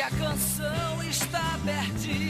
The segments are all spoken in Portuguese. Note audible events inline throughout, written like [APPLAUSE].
que a canção está perdida.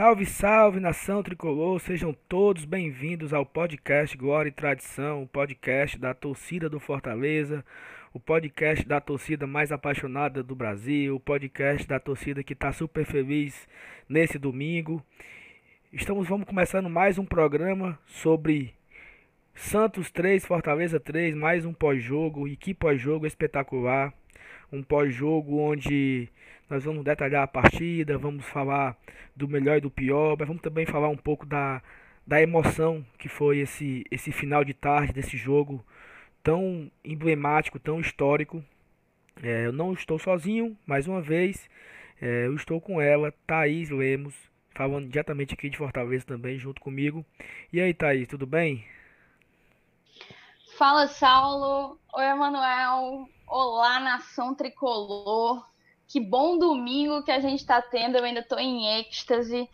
Salve, salve nação tricolor, sejam todos bem-vindos ao podcast Glória e Tradição, o podcast da torcida do Fortaleza, o podcast da torcida mais apaixonada do Brasil, o podcast da torcida que está super feliz nesse domingo. Estamos vamos começando mais um programa sobre Santos 3, Fortaleza 3, mais um pós-jogo, e que pós-jogo espetacular. Um pós-jogo onde nós vamos detalhar a partida, vamos falar do melhor e do pior, mas vamos também falar um pouco da, da emoção que foi esse, esse final de tarde desse jogo tão emblemático, tão histórico. É, eu não estou sozinho, mais uma vez, é, eu estou com ela, Thaís Lemos, falando diretamente aqui de Fortaleza também, junto comigo. E aí, Thaís, tudo bem? Fala, Saulo. Oi, Emanuel. Olá, nação tricolor. Que bom domingo que a gente está tendo. Eu ainda estou em êxtase.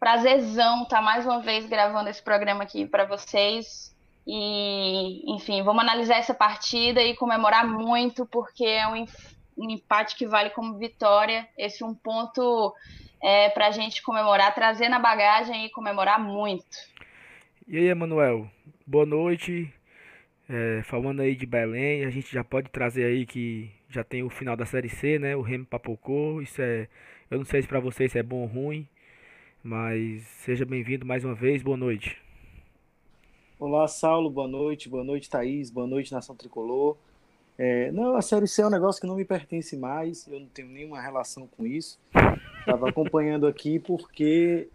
Prazerzão estar mais uma vez gravando esse programa aqui para vocês. E, enfim, vamos analisar essa partida e comemorar muito, porque é um, um empate que vale como vitória. Esse um ponto é, para a gente comemorar, trazer na bagagem e comemorar muito. E aí, Emanuel, boa noite. É, falando aí de Belém, a gente já pode trazer aí que já tem o final da Série C, né? O Remo papocou. Isso é, eu não sei se para vocês é bom ou ruim, mas seja bem-vindo mais uma vez. Boa noite. Olá, Saulo, boa noite. Boa noite, Thaís. Boa noite, Nação Tricolor. É, não, a Série C é um negócio que não me pertence mais. Eu não tenho nenhuma relação com isso. Estava acompanhando aqui porque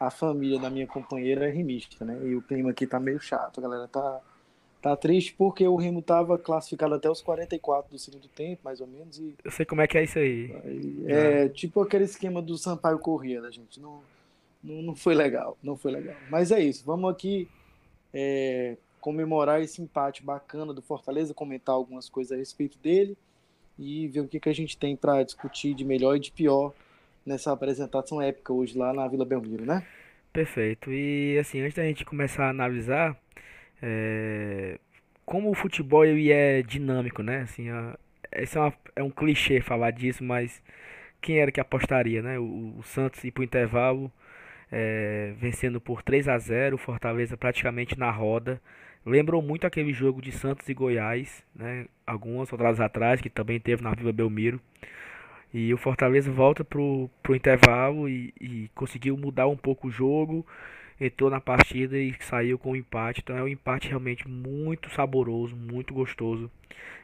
a família da minha companheira é remista, né? E o clima aqui tá meio chato. A galera tá tá triste porque o Remo tava classificado até os 44 do segundo tempo, mais ou menos. E, Eu sei como é que é isso aí. aí, é tipo aquele esquema do Sampaio Corrêa, da gente. Não, não, não foi legal, não foi legal. Mas é isso, vamos aqui é, comemorar esse empate bacana do Fortaleza, comentar algumas coisas a respeito dele e ver o que, que a gente tem para discutir de melhor e de pior nessa apresentação épica hoje lá na Vila Belmiro, né? Perfeito. E assim, antes da gente começar a analisar, é, como o futebol ele é dinâmico, né? Assim, a, esse é, uma- é um clichê falar disso, mas quem era que apostaria, né? O, o Santos ir para o intervalo, é, vencendo por 3 a 0 o Fortaleza praticamente na roda. Lembrou muito aquele jogo de Santos e Goiás, né? Algumas rodadas atrás, que também teve na Vila Belmiro. E o Fortaleza volta pro, pro intervalo e, e conseguiu mudar um pouco o jogo, entrou na partida e saiu com um empate. Então é um empate realmente muito saboroso, muito gostoso.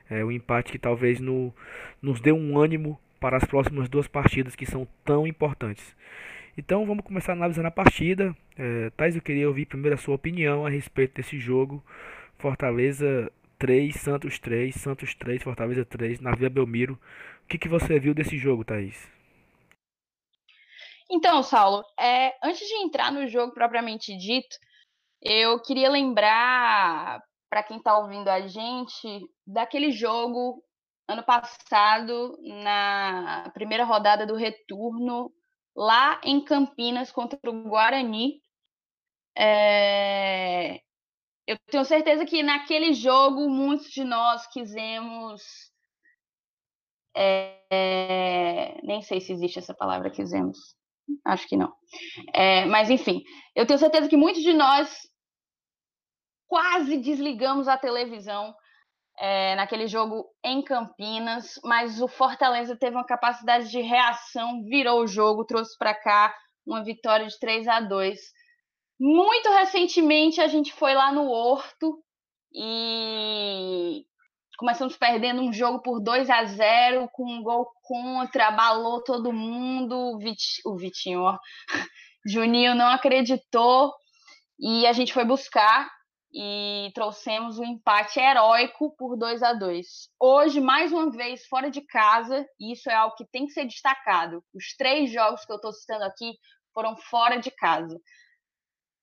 É um empate que talvez no, nos dê um ânimo para as próximas duas partidas que são tão importantes. Então vamos começar analisando a partida. É, Thais, eu queria ouvir primeiro a sua opinião a respeito desse jogo. Fortaleza 3, Santos 3, Santos 3, Fortaleza 3, na Vila Belmiro. O que, que você viu desse jogo, Thaís? Então, Saulo, é, antes de entrar no jogo propriamente dito, eu queria lembrar para quem está ouvindo a gente daquele jogo ano passado, na primeira rodada do retorno, lá em Campinas contra o Guarani. É, eu tenho certeza que naquele jogo muitos de nós quisemos. é, nem sei se existe essa palavra quisemos. Acho que não. É, mas, enfim, eu tenho certeza que muitos de nós quase desligamos a televisão é, naquele jogo em Campinas, mas o Fortaleza teve uma capacidade de reação, virou o jogo, trouxe para cá uma vitória de 3 a 2. Muito recentemente a gente foi lá no Horto e começamos perdendo um jogo por 2 a 0 com um gol contra, abalou todo mundo, o, Vit, o Vitinho, ó, [LAUGHS] Juninho não acreditou e a gente foi buscar e trouxemos um empate heróico por 2 a 2. Hoje, mais uma vez, fora de casa, e isso é algo que tem que ser destacado. Os três jogos que eu estou citando aqui foram fora de casa.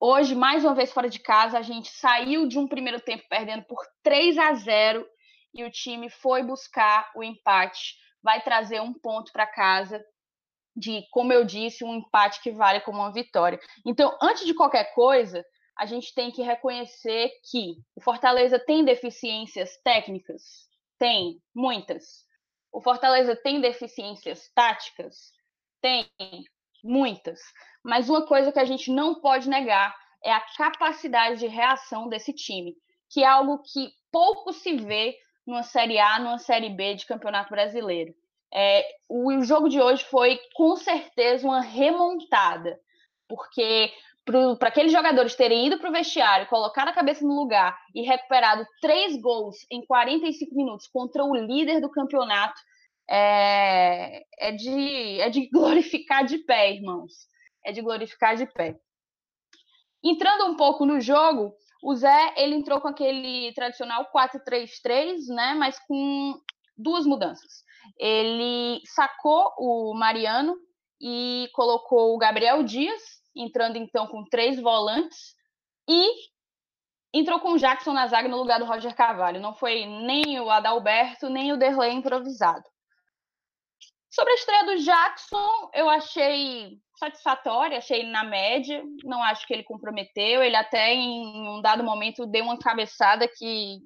Hoje, mais uma vez fora de casa, a gente saiu de um primeiro tempo perdendo por 3 a 0 e o time foi buscar o empate. Vai trazer um ponto para casa de, como eu disse, um empate que vale como uma vitória. Então, antes de qualquer coisa, a gente tem que reconhecer que o Fortaleza tem deficiências técnicas? Tem, muitas. O Fortaleza tem deficiências táticas? Tem, muitas. Mas uma coisa que a gente não pode negar é a capacidade de reação desse time, que é algo que pouco se vê numa Série A, numa Série B de Campeonato Brasileiro. É, o jogo de hoje foi com certeza uma remontada, porque para aqueles jogadores terem ido para o vestiário, colocado a cabeça no lugar e recuperado três gols em 45 minutos contra o líder do campeonato, é, é, de, é de [LAUGHS] glorificar de pé, irmãos. É de glorificar de pé. Entrando um pouco no jogo, o Zé ele entrou com aquele tradicional 4-3-3, né? Mas com duas mudanças. Ele sacou o Mariano e colocou o Gabriel Dias, entrando então com três volantes, e entrou com o Jackson na zaga no lugar do Roger Carvalho. Não foi nem o Adalberto, nem o Derlei improvisado. Sobre a estreia do Jackson, eu achei satisfatória, achei ele na média, não acho que ele comprometeu. Ele até em um dado momento deu uma cabeçada que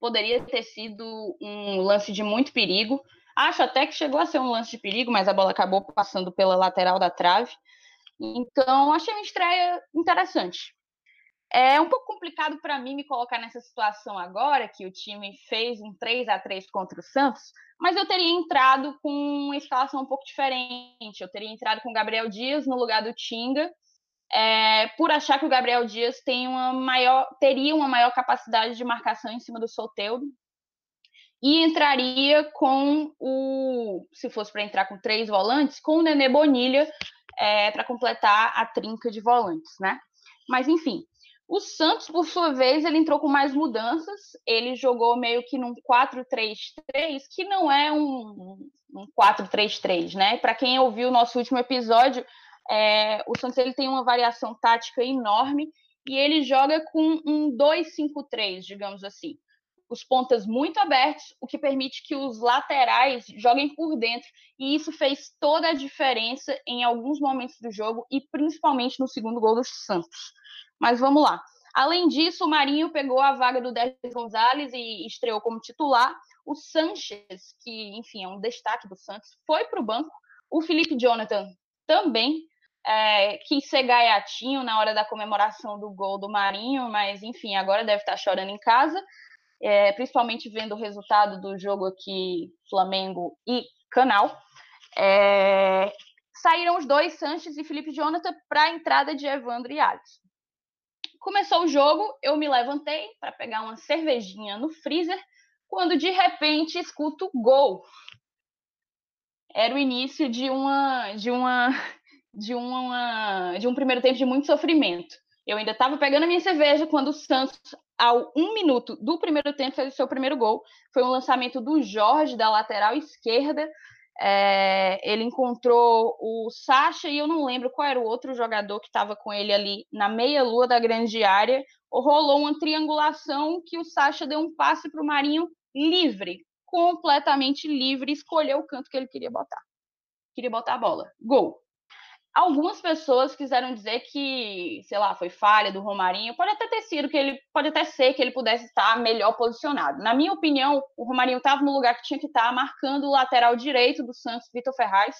poderia ter sido um lance de muito perigo. Acho até que chegou a ser um lance de perigo, mas a bola acabou passando pela lateral da trave. Então, achei uma estreia interessante. É um pouco complicado para mim me colocar nessa situação agora, que o time fez um 3 a 3 contra o Santos, mas eu teria entrado com uma escalação um pouco diferente. Eu teria entrado com o Gabriel Dias no lugar do Tinga, é, por achar que o Gabriel Dias tem uma maior, teria uma maior capacidade de marcação em cima do Solteudo. E entraria com o, se fosse para entrar com três volantes, com o Nenê Bonilha é, para completar a trinca de volantes, né? Mas enfim, o Santos, por sua vez, ele entrou com mais mudanças. Ele jogou meio que num 4-3-3, que não é um, um 4-3-3, né? Para quem ouviu o nosso último episódio, é, o Santos ele tem uma variação tática enorme e ele joga com um 2-5-3, digamos assim. Os pontas muito abertos, o que permite que os laterais joguem por dentro, e isso fez toda a diferença em alguns momentos do jogo e principalmente no segundo gol do Santos. Mas vamos lá. Além disso, o Marinho pegou a vaga do Dez Gonzalez e estreou como titular. O Sanches, que, enfim, é um destaque do Santos, foi para o banco. O Felipe Jonathan também é, quis ser gaiatinho na hora da comemoração do gol do Marinho, mas, enfim, agora deve estar chorando em casa, é, principalmente vendo o resultado do jogo aqui, Flamengo e Canal. É, saíram os dois, Sanches e Felipe Jonathan, para a entrada de Evandro e Alisson. Começou o jogo, eu me levantei para pegar uma cervejinha no freezer, quando de repente escuto gol. Era o início de uma de uma [LAUGHS] de uma de um primeiro tempo de muito sofrimento. Eu ainda estava pegando a minha cerveja quando o Santos, ao um minuto do primeiro tempo, fez o seu primeiro gol. Foi um lançamento do Jorge da lateral esquerda é, ele encontrou o Sacha e eu não lembro qual era o outro jogador que estava com ele ali na meia-lua da grande área. Rolou uma triangulação que o Sacha deu um passe para o Marinho livre, completamente livre, escolheu o canto que ele queria botar. Queria botar a bola. Gol. Algumas pessoas quiseram dizer que, sei lá, foi falha do Romarinho. Pode até ter sido que ele, pode até ser que ele pudesse estar melhor posicionado. Na minha opinião, o Romarinho estava no lugar que tinha que estar, marcando o lateral direito do Santos, Vitor Ferraz.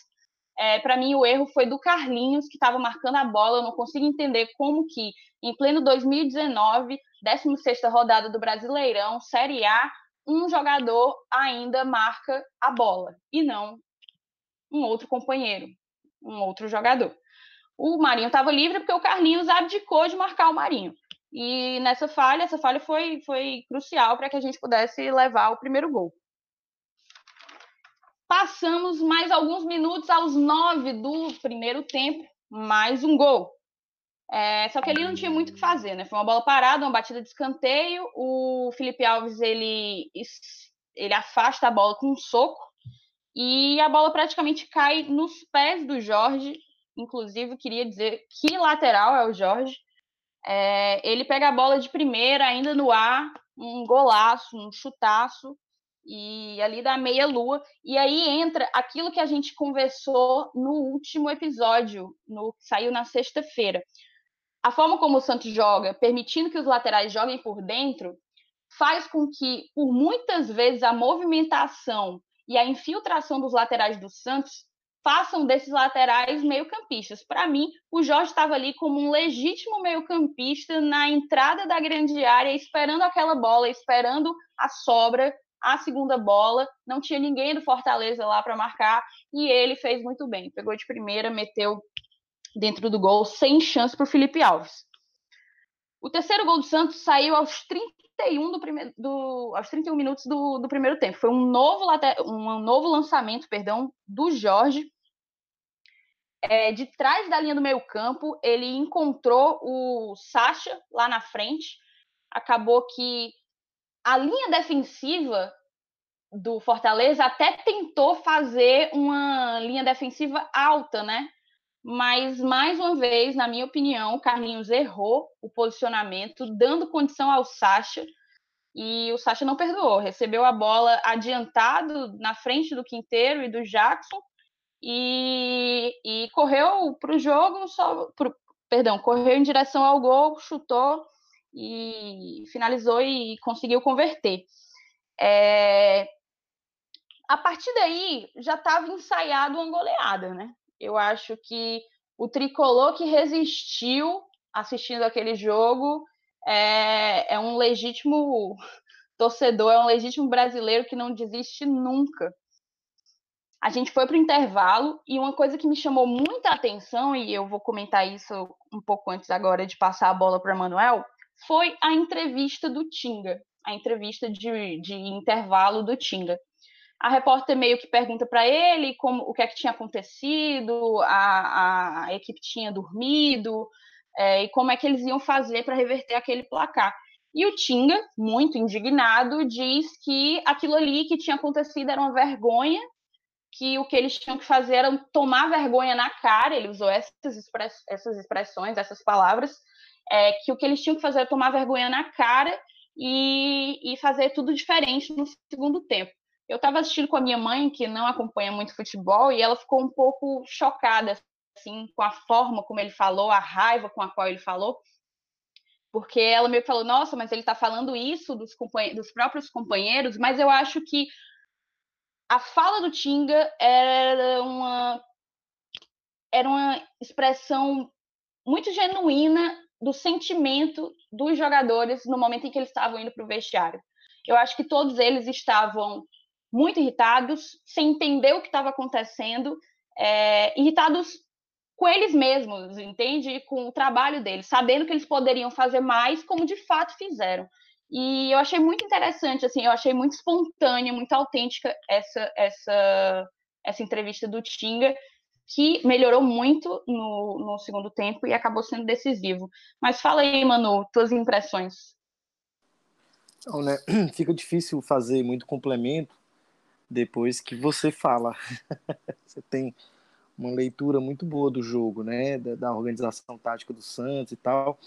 É, para mim, o erro foi do Carlinhos, que estava marcando a bola. Eu não consigo entender como que, em pleno 2019, 16 rodada do Brasileirão, Série A, um jogador ainda marca a bola e não um outro companheiro um outro jogador. O Marinho estava livre porque o Carlinhos abdicou de marcar o Marinho. E nessa falha, essa falha foi, foi crucial para que a gente pudesse levar o primeiro gol. Passamos mais alguns minutos aos nove do primeiro tempo, mais um gol. É, só que ele não tinha muito o que fazer, né? Foi uma bola parada, uma batida de escanteio. O Felipe Alves ele, ele afasta a bola com um soco e a bola praticamente cai nos pés do Jorge. Inclusive, queria dizer que lateral é o Jorge. É, ele pega a bola de primeira, ainda no ar, um golaço, um chutaço, e ali da meia-lua. E aí entra aquilo que a gente conversou no último episódio, no que saiu na sexta-feira a forma como o Santos joga, permitindo que os laterais joguem por dentro, faz com que, por muitas vezes, a movimentação e a infiltração dos laterais do Santos façam desses laterais meio-campistas. Para mim, o Jorge estava ali como um legítimo meio-campista na entrada da grande área, esperando aquela bola, esperando a sobra, a segunda bola. Não tinha ninguém do Fortaleza lá para marcar e ele fez muito bem. Pegou de primeira, meteu dentro do gol, sem chance para o Felipe Alves. O terceiro gol do Santos saiu aos 31, do primeiro, do, aos 31 minutos do, do primeiro tempo. Foi um novo, um novo lançamento perdão, do Jorge. É, de trás da linha do meio campo, ele encontrou o Sacha lá na frente. Acabou que a linha defensiva do Fortaleza até tentou fazer uma linha defensiva alta, né? Mas mais uma vez, na minha opinião, o Carlinhos errou o posicionamento, dando condição ao Sacha, e o Sacha não perdoou, recebeu a bola adiantado na frente do Quinteiro e do Jackson, e, e correu para o jogo, só, pro, perdão, correu em direção ao gol, chutou e finalizou e conseguiu converter. É, a partir daí já estava ensaiado uma goleada, né? Eu acho que o tricolor que resistiu assistindo aquele jogo é, é um legítimo torcedor, é um legítimo brasileiro que não desiste nunca. A gente foi para o intervalo e uma coisa que me chamou muita atenção, e eu vou comentar isso um pouco antes agora de passar a bola para Manuel, foi a entrevista do Tinga, a entrevista de, de intervalo do Tinga a repórter meio que pergunta para ele como o que é que tinha acontecido, a, a equipe tinha dormido é, e como é que eles iam fazer para reverter aquele placar. E o Tinga, muito indignado, diz que aquilo ali que tinha acontecido era uma vergonha, que o que eles tinham que fazer era tomar vergonha na cara, ele usou essas, express, essas expressões, essas palavras, é, que o que eles tinham que fazer era tomar vergonha na cara e, e fazer tudo diferente no segundo tempo. Eu estava assistindo com a minha mãe, que não acompanha muito futebol, e ela ficou um pouco chocada assim, com a forma como ele falou, a raiva com a qual ele falou, porque ela meio que falou: Nossa, mas ele está falando isso dos, dos próprios companheiros, mas eu acho que a fala do Tinga era uma, era uma expressão muito genuína do sentimento dos jogadores no momento em que eles estavam indo para o vestiário. Eu acho que todos eles estavam muito irritados, sem entender o que estava acontecendo, é, irritados com eles mesmos, entende? Com o trabalho deles, sabendo que eles poderiam fazer mais, como de fato fizeram. E eu achei muito interessante, assim, eu achei muito espontânea, muito autêntica essa essa essa entrevista do Tinga, que melhorou muito no, no segundo tempo e acabou sendo decisivo. Mas fala aí, Manu, tuas impressões. Então, [CLEARS THROAT] né, fica difícil fazer muito complemento, depois que você fala. [LAUGHS] você tem uma leitura muito boa do jogo, né, da, da, organização tática do Santos e tal.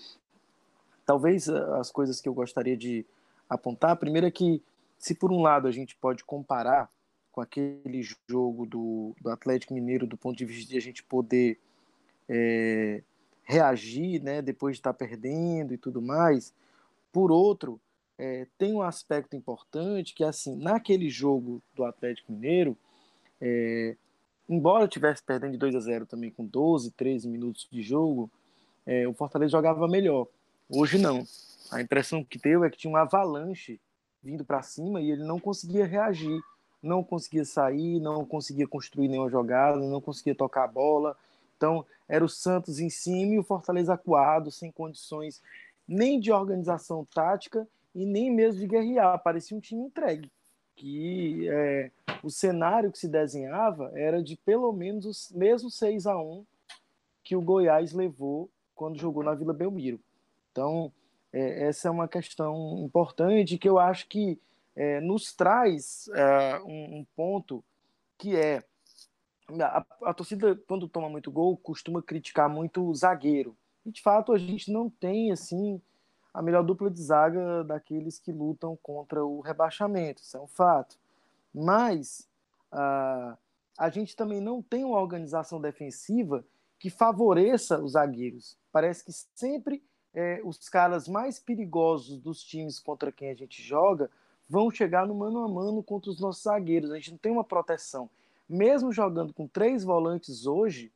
Talvez eh, as coisas que eu gostaria de apontar, primeiro é que se por um lado a gente pode comparar com aquele jogo do, do Atlético Mineiro do ponto de vista de a gente poder é, reagir, né, depois de estar perdendo e tudo mais, por outro, é, tem um aspecto importante que, assim, naquele jogo do Atlético Mineiro, é, embora tivesse perdendo de 2 a 0 também com 12, 13 minutos de jogo, é, o Fortaleza jogava melhor. Hoje não. A impressão que deu é que tinha um avalanche vindo para cima e ele não conseguia reagir, não conseguia sair, não conseguia construir nenhuma jogada, não conseguia tocar a bola. Então, era o Santos em cima e o Fortaleza acuado, sem condições nem de organização tática e nem mesmo de guerrear, parecia um time entregue. Que é, o cenário que se desenhava era de pelo menos o mesmo 6 a 1 que o Goiás levou quando jogou na Vila Belmiro. Então, é, essa é uma questão importante que eu acho que é, nos traz é, um, um, ponto que é a, a, torcida, quando toma muito gol, costuma criticar muito o zagueiro. E, de fato, a gente não tem, assim, a melhor dupla de zaga daqueles que lutam contra o rebaixamento, isso é um fato. Mas uh, a gente também não tem uma organização defensiva que favoreça os zagueiros. Parece que sempre é, os caras mais perigosos dos times contra quem a gente joga vão chegar no mano a mano contra os nossos zagueiros. A gente não tem uma proteção. Mesmo jogando com três volantes hoje,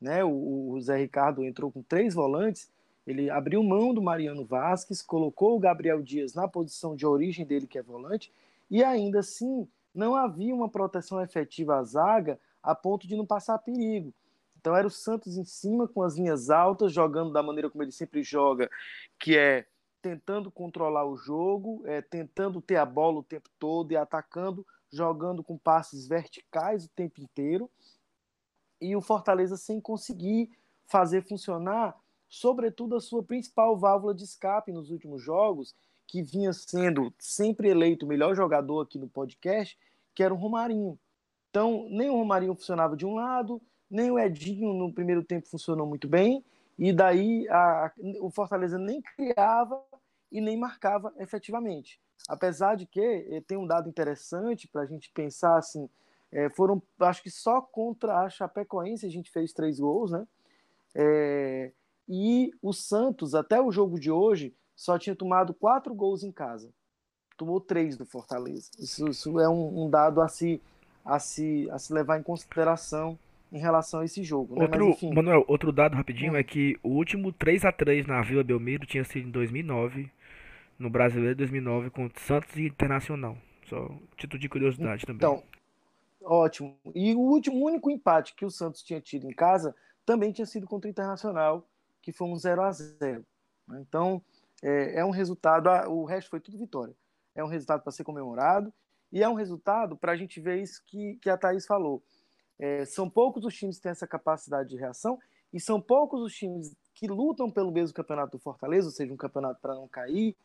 né, o, o Zé Ricardo entrou com três volantes, ele abriu mão do Mariano Vasquez, colocou o Gabriel Dias na posição de origem dele, que é volante, e ainda assim não havia uma proteção efetiva à zaga a ponto de não passar perigo. Então era o Santos em cima com as linhas altas, jogando da maneira como ele sempre joga, que é tentando controlar o jogo, é, tentando ter a bola o tempo todo e atacando, jogando com passes verticais o tempo inteiro. E o Fortaleza sem conseguir fazer funcionar, sobretudo a sua principal válvula de escape nos últimos jogos, que vinha sendo sempre eleito o melhor jogador aqui no podcast, que era o Romarinho. Então, nem o Romarinho funcionava de um lado, nem o Edinho no primeiro tempo funcionou muito bem, e daí a, o Fortaleza nem criava e nem marcava efetivamente. Apesar de que eh, tem um dado interessante para a gente pensar assim, é, foram, acho que só contra a Chapecoense a gente fez três gols, né? É, e o Santos, até o jogo de hoje, só tinha tomado quatro gols em casa. Tomou três do Fortaleza. Isso, isso é um, um, dado a se, a, se, a se levar em consideração em relação a esse jogo. Né? Outro, Mas, Manuel, outro dado rapidinho hum. é que o último 3 a 3 na Vila Belmiro tinha sido em 2009, no Brasileiro de 2009, contra Santos e Internacional. Só título de curiosidade também. Então, ótimo. E o último, único empate que o Santos tinha tido em casa também tinha sido contra o Internacional, que foi um 0 a 0 né? Então, é, é um resultado, o resto foi tudo vitória. É um resultado para ser comemorado e é um resultado para a gente ver isso que, que a Thaís falou. É, são poucos os times que têm essa capacidade de reação e são poucos os times que lutam pelo mesmo campeonato do Fortaleza, ou seja, um campeonato para não cair,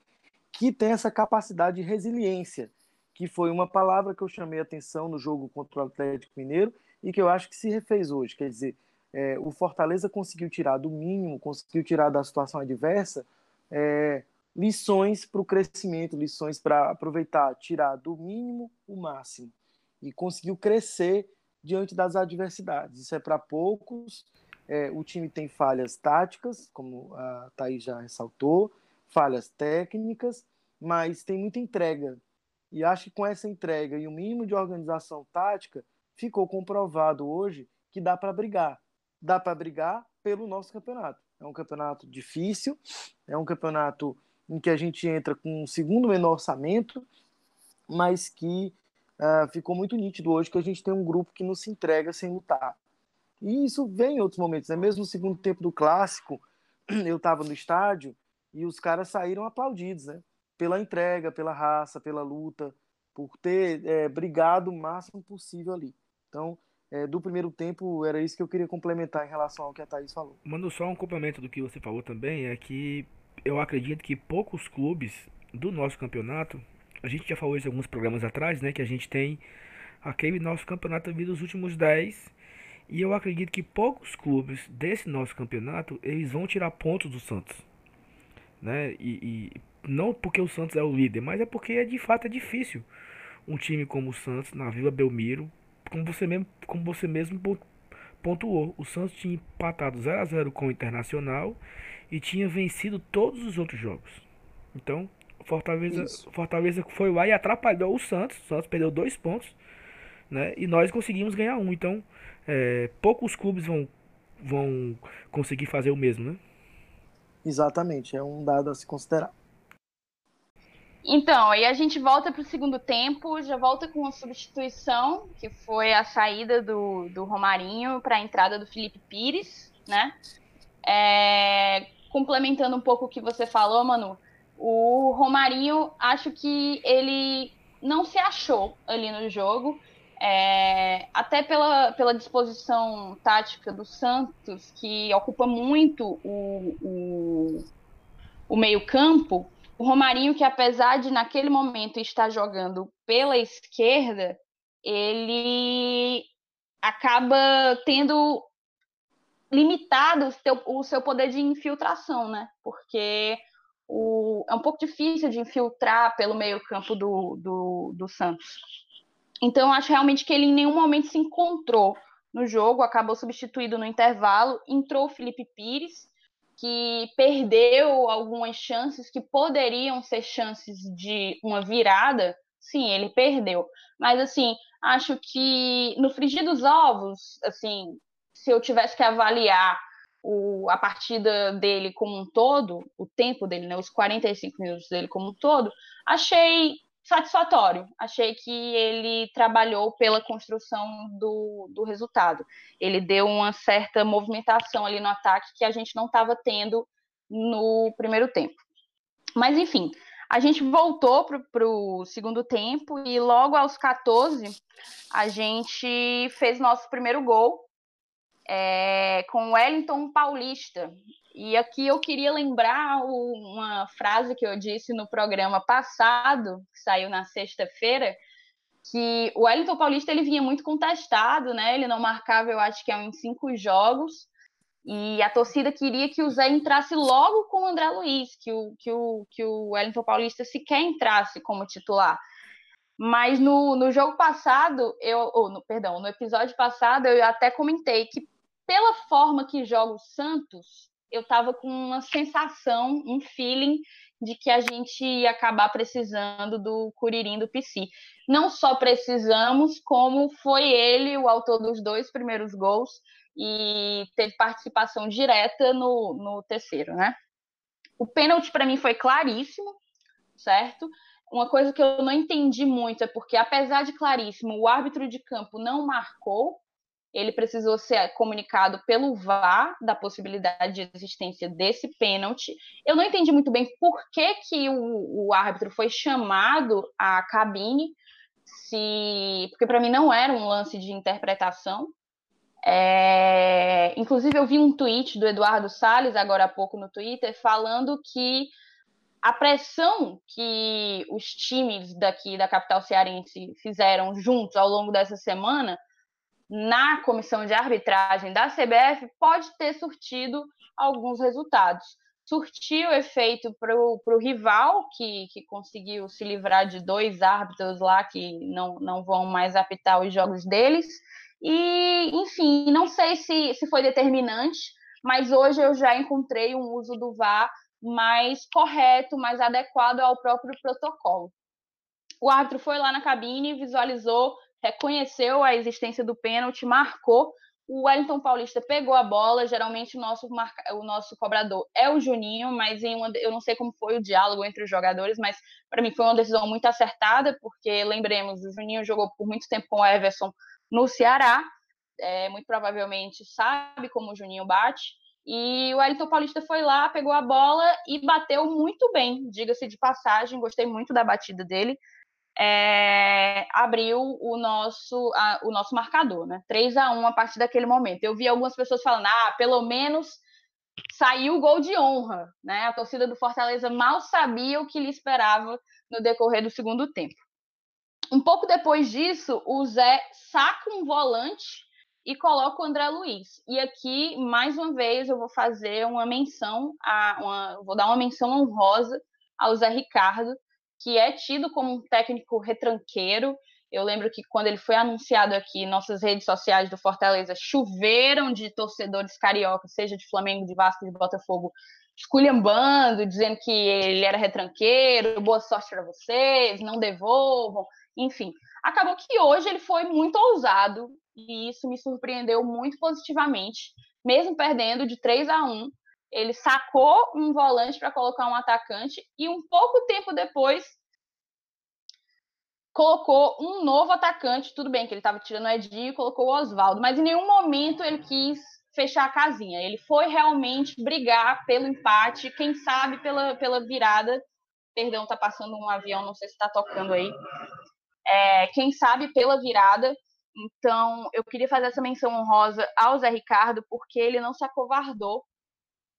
que tem essa capacidade de resiliência, que foi uma palavra que eu chamei atenção no jogo contra o Atlético Mineiro e que eu acho que se refez hoje. Quer dizer, é, o Fortaleza conseguiu tirar do mínimo, conseguiu tirar da situação adversa é, lições para o crescimento, lições para aproveitar, tirar do mínimo o máximo. E conseguiu crescer diante das adversidades. Isso é para poucos. É, o time tem falhas táticas, como a Thaís já ressaltou, falhas técnicas, mas tem muita entrega. E acho que com essa entrega e o mínimo de organização tática, ficou comprovado hoje que dá para brigar. Dá para brigar pelo nosso campeonato. É um campeonato difícil, é um campeonato em que a gente entra com um segundo menor orçamento, mas que uh, ficou muito nítido hoje que a gente tem um grupo que não se entrega sem lutar. E isso vem em outros momentos, né? Mesmo no segundo tempo do clássico, [CLEARS THROAT] eu estava no estádio e os caras saíram aplaudidos, né? Pela entrega, pela raça, pela luta, por ter é, brigado o máximo possível ali. Então, é, do primeiro tempo, era isso que eu queria complementar em relação ao que a Thaís falou. Mando só um complemento do que você falou também, é que eu acredito que poucos clubes do nosso campeonato, a gente já falou isso alguns programas atrás, né, que a gente tem aquele nosso campeonato dos últimos 10, e eu acredito que poucos clubes desse nosso campeonato, eles vão tirar pontos do Santos. Né? E, e não porque o Santos é o líder, mas é porque é, de fato é difícil um time como o Santos na Vila Belmiro como você mesmo, como você mesmo pontuou, o Santos tinha empatado 0 a 0 com o Internacional e tinha vencido todos os outros jogos. Então, Fortaleza, Fortaleza foi lá e atrapalhou o Santos. O Santos perdeu dois pontos, né? E nós conseguimos ganhar um. Então, é, poucos clubes vão, vão conseguir fazer o mesmo, né? Exatamente, é um dado a se considerar. Então, aí a gente volta para o segundo tempo, já volta com uma substituição, que foi a saída do, do Romarinho para a entrada do Felipe Pires, né? É, complementando um pouco o que você falou, Manu, o Romarinho, acho que ele não se achou ali no jogo. é, até pela, pela disposição tática do Santos, que ocupa muito o, o, o meio-campo, o Romarinho, que apesar de naquele momento estar jogando pela esquerda, ele acaba tendo limitado o seu, o seu poder de infiltração, né? Porque o, é um pouco difícil de infiltrar pelo meio-campo do, do, do Santos. Então, acho realmente que ele em nenhum momento se encontrou no jogo, acabou substituído no intervalo, entrou o Felipe Pires, que perdeu algumas chances que poderiam ser chances de uma virada. Sim, ele perdeu. Mas, assim, acho que no frigir dos ovos, assim, se eu tivesse que avaliar o, a partida dele como um todo, o tempo dele, né, os 45 minutos dele como um todo, achei satisfatório. Achei que ele trabalhou pela construção do, do resultado. Ele deu uma certa movimentação ali no ataque que a gente não estava tendo no primeiro tempo. Mas, enfim, a gente voltou para o segundo tempo e logo aos 14 a gente fez nosso primeiro gol é, com Wellington Paulista. E aqui eu queria lembrar uma frase que eu disse no programa passado, que saiu na sexta-feira, que o Wellington Paulista ele vinha muito contestado, né? Ele não marcava, eu acho que é uns cinco jogos, e a torcida queria que o Zé entrasse logo com o André Luiz, que o, que o, que o Wellington Paulista sequer entrasse como titular. Mas no, no jogo passado, eu, ou no, perdão, no episódio passado, eu até comentei que pela forma que joga o Santos, eu estava com uma sensação, um feeling de que a gente ia acabar precisando do Curirim do PC. Não só precisamos, como foi ele o autor dos dois primeiros gols e teve participação direta no, no terceiro, né? O pênalti para mim foi claríssimo, certo? Uma coisa que eu não entendi muito é porque, apesar de claríssimo, o árbitro de campo não marcou, ele precisou ser comunicado pelo VAR da possibilidade de existência desse pênalti. Eu não entendi muito bem por que, que o, o árbitro foi chamado à cabine, se porque para mim não era um lance de interpretação. É... Inclusive, eu vi um tweet do Eduardo Salles, agora há pouco no Twitter, falando que a pressão que os times daqui da capital cearense fizeram juntos ao longo dessa semana na comissão de arbitragem da CBF pode ter surtido alguns resultados. Surtiu efeito para o rival, que, que conseguiu se livrar de dois árbitros lá que não, não vão mais apitar os jogos deles. E, enfim, não sei se, se foi determinante, mas hoje eu já encontrei um uso do VAR mais correto, mais adequado ao próprio protocolo. O árbitro foi lá na cabine, visualizou reconheceu a existência do pênalti, marcou. O Wellington Paulista pegou a bola. Geralmente o nosso, marca... o nosso cobrador é o Juninho, mas em uma... eu não sei como foi o diálogo entre os jogadores, mas para mim foi uma decisão muito acertada, porque lembremos, o Juninho jogou por muito tempo com o Everson no Ceará, é, muito provavelmente sabe como o Juninho bate. E o Wellington Paulista foi lá, pegou a bola e bateu muito bem, diga-se de passagem. Gostei muito da batida dele é, abriu o nosso, a, o nosso marcador, né? 3 a 1 a partir daquele momento. Eu vi algumas pessoas falando, ah, pelo menos saiu o gol de honra, né? A torcida do Fortaleza mal sabia o que lhe esperava no decorrer do segundo tempo. Um pouco depois disso, o Zé saca um volante e coloca o André Luiz. E aqui, mais uma vez, eu vou fazer uma menção, a, uma, vou dar uma menção honrosa ao Zé Ricardo, que é tido como um técnico retranqueiro. Eu lembro que quando ele foi anunciado aqui, nossas redes sociais do Fortaleza choveram de torcedores cariocas, seja de Flamengo, de Vasco, de Botafogo, esculhambando, dizendo que ele era retranqueiro, boa sorte para vocês, não devolvam, enfim. Acabou que hoje ele foi muito ousado e isso me surpreendeu muito positivamente, mesmo perdendo de 3 a 1 ele sacou um volante para colocar um atacante e um pouco tempo depois colocou um novo atacante. Tudo bem que ele estava tirando o Edinho e colocou o Oswaldo, mas em nenhum momento ele quis fechar a casinha. Ele foi realmente brigar pelo empate, quem sabe pela, pela virada. Perdão, tá passando um avião, não sei se está tocando aí. É, quem sabe pela virada Então, eu queria fazer essa menção honrosa ao Zé Ricardo, porque ele não se acovardou